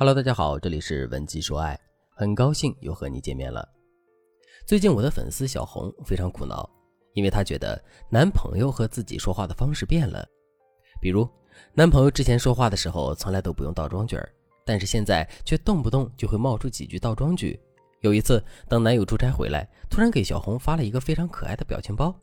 Hello，大家好，这里是文姬说爱，很高兴又和你见面了。最近我的粉丝小红非常苦恼，因为她觉得男朋友和自己说话的方式变了。比如，男朋友之前说话的时候从来都不用倒装句儿，但是现在却动不动就会冒出几句倒装句。有一次，等男友出差回来，突然给小红发了一个非常可爱的表情包。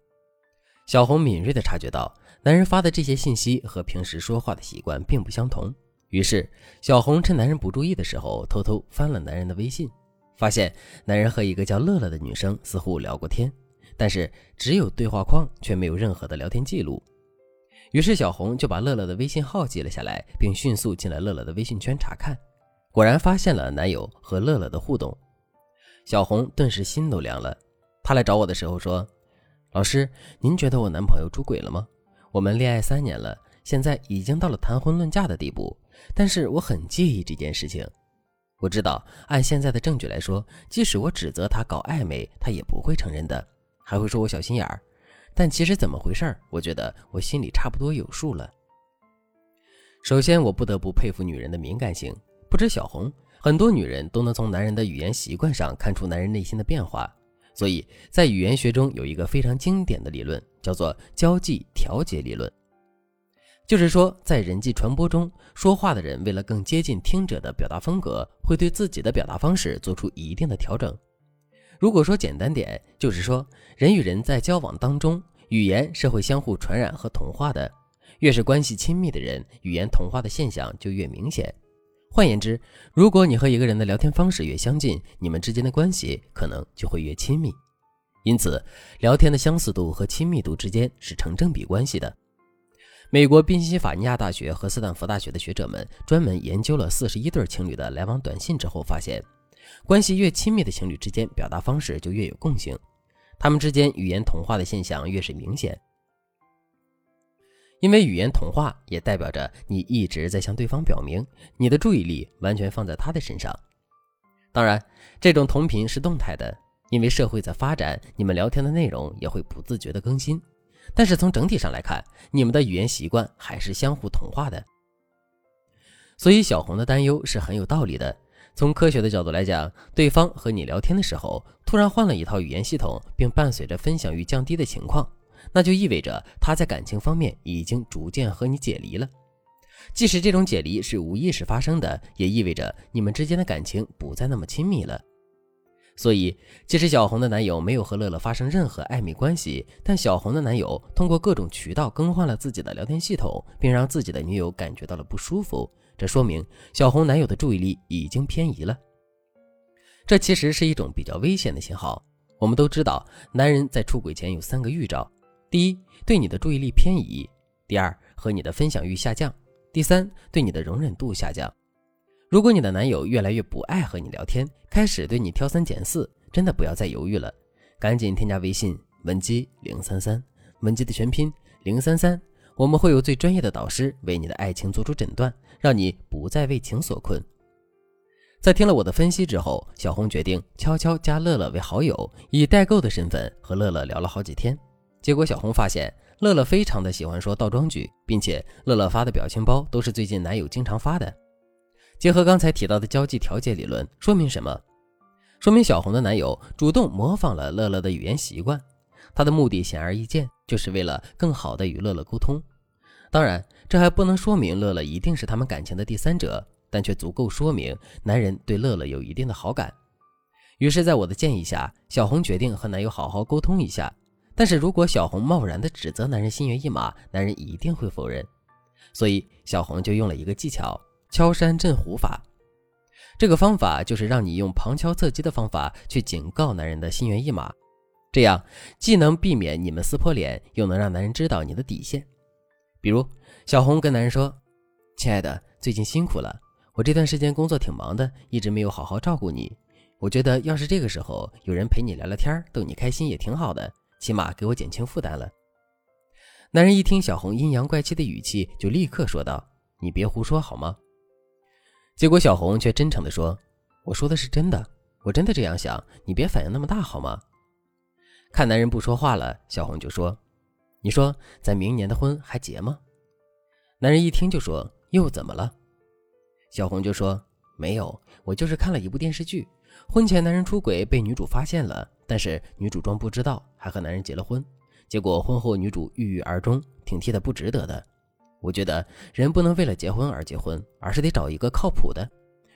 小红敏锐地察觉到，男人发的这些信息和平时说话的习惯并不相同。于是，小红趁男人不注意的时候，偷偷翻了男人的微信，发现男人和一个叫乐乐的女生似乎聊过天，但是只有对话框，却没有任何的聊天记录。于是，小红就把乐乐的微信号记了下来，并迅速进了乐乐的微信圈查看，果然发现了男友和乐乐的互动。小红顿时心都凉了。她来找我的时候说：“老师，您觉得我男朋友出轨了吗？我们恋爱三年了，现在已经到了谈婚论嫁的地步。”但是我很介意这件事情。我知道，按现在的证据来说，即使我指责他搞暧昧，他也不会承认的，还会说我小心眼儿。但其实怎么回事儿？我觉得我心里差不多有数了。首先，我不得不佩服女人的敏感性。不止小红，很多女人都能从男人的语言习惯上看出男人内心的变化。所以在语言学中有一个非常经典的理论，叫做交际调节理论。就是说，在人际传播中，说话的人为了更接近听者的表达风格，会对自己的表达方式做出一定的调整。如果说简单点，就是说，人与人在交往当中，语言是会相互传染和同化的。越是关系亲密的人，语言同化的现象就越明显。换言之，如果你和一个人的聊天方式越相近，你们之间的关系可能就会越亲密。因此，聊天的相似度和亲密度之间是成正比关系的。美国宾夕法尼亚大学和斯坦福大学的学者们专门研究了四十一对情侣的来往短信之后，发现，关系越亲密的情侣之间表达方式就越有共性，他们之间语言同化的现象越是明显。因为语言同化也代表着你一直在向对方表明你的注意力完全放在他的身上。当然，这种同频是动态的，因为社会在发展，你们聊天的内容也会不自觉的更新。但是从整体上来看，你们的语言习惯还是相互同化的。所以小红的担忧是很有道理的。从科学的角度来讲，对方和你聊天的时候突然换了一套语言系统，并伴随着分享欲降低的情况，那就意味着他在感情方面已经逐渐和你解离了。即使这种解离是无意识发生的，也意味着你们之间的感情不再那么亲密了。所以，即使小红的男友没有和乐乐发生任何暧昧关系，但小红的男友通过各种渠道更换了自己的聊天系统，并让自己的女友感觉到了不舒服。这说明小红男友的注意力已经偏移了。这其实是一种比较危险的信号。我们都知道，男人在出轨前有三个预兆：第一，对你的注意力偏移；第二，和你的分享欲下降；第三，对你的容忍度下降。如果你的男友越来越不爱和你聊天，开始对你挑三拣四，真的不要再犹豫了，赶紧添加微信文姬零三三，文姬的全拼零三三，我们会有最专业的导师为你的爱情做出诊断，让你不再为情所困。在听了我的分析之后，小红决定悄悄加乐乐为好友，以代购的身份和乐乐聊了好几天。结果小红发现乐乐非常的喜欢说倒装句，并且乐乐发的表情包都是最近男友经常发的。结合刚才提到的交际调节理论，说明什么？说明小红的男友主动模仿了乐乐的语言习惯，他的目的显而易见，就是为了更好的与乐乐沟通。当然，这还不能说明乐乐一定是他们感情的第三者，但却足够说明男人对乐乐有一定的好感。于是，在我的建议下，小红决定和男友好好沟通一下。但是如果小红贸然的指责男人心猿意马，男人一定会否认。所以，小红就用了一个技巧。敲山震虎法，这个方法就是让你用旁敲侧击的方法去警告男人的心猿意马，这样既能避免你们撕破脸，又能让男人知道你的底线。比如，小红跟男人说：“亲爱的，最近辛苦了，我这段时间工作挺忙的，一直没有好好照顾你。我觉得要是这个时候有人陪你聊聊天，逗你开心也挺好的，起码给我减轻负担了。”男人一听小红阴阳怪气的语气，就立刻说道：“你别胡说好吗？”结果小红却真诚地说：“我说的是真的，我真的这样想，你别反应那么大好吗？”看男人不说话了，小红就说：“你说咱明年的婚还结吗？”男人一听就说：“又怎么了？”小红就说：“没有，我就是看了一部电视剧，婚前男人出轨被女主发现了，但是女主装不知道，还和男人结了婚。结果婚后女主郁郁而终，挺替他不值得的。我觉得人不能为了结婚而结婚，而是得找一个靠谱的。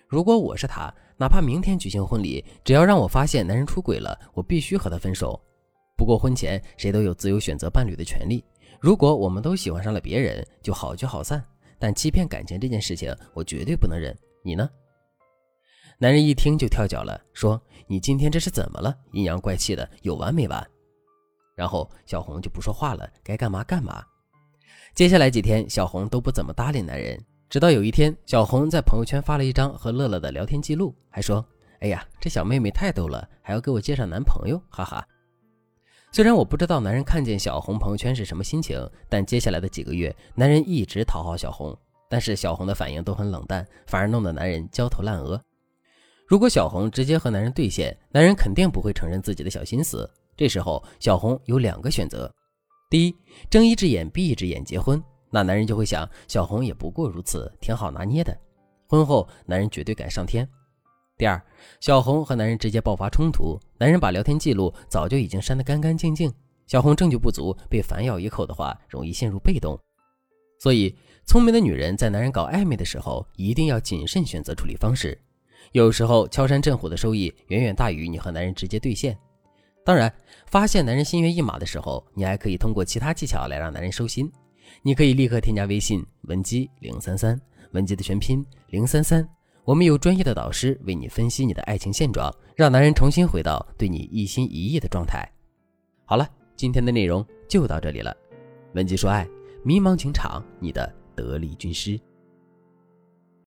如果我是他，哪怕明天举行婚礼，只要让我发现男人出轨了，我必须和他分手。不过婚前谁都有自由选择伴侣的权利。如果我们都喜欢上了别人，就好聚好散。但欺骗感情这件事情，我绝对不能忍。你呢？男人一听就跳脚了，说：“你今天这是怎么了？阴阳怪气的，有完没完？”然后小红就不说话了，该干嘛干嘛。接下来几天，小红都不怎么搭理男人。直到有一天，小红在朋友圈发了一张和乐乐的聊天记录，还说：“哎呀，这小妹妹太逗了，还要给我介绍男朋友，哈哈。”虽然我不知道男人看见小红朋友圈是什么心情，但接下来的几个月，男人一直讨好小红，但是小红的反应都很冷淡，反而弄得男人焦头烂额。如果小红直接和男人对线，男人肯定不会承认自己的小心思。这时候，小红有两个选择：第一，睁一只眼闭一只眼结婚，那男人就会想小红也不过如此，挺好拿捏的。婚后，男人绝对敢上天。第二，小红和男人直接爆发冲突，男人把聊天记录早就已经删得干干净净。小红证据不足，被反咬一口的话，容易陷入被动。所以，聪明的女人在男人搞暧昧的时候，一定要谨慎选择处理方式。有时候，敲山震虎的收益远远大于你和男人直接对线。当然，发现男人心猿意马的时候，你还可以通过其他技巧来让男人收心。你可以立刻添加微信文姬零三三，文姬的全拼零三三，我们有专业的导师为你分析你的爱情现状，让男人重新回到对你一心一意的状态。好了，今天的内容就到这里了。文姬说爱，迷茫情场，你的得力军师。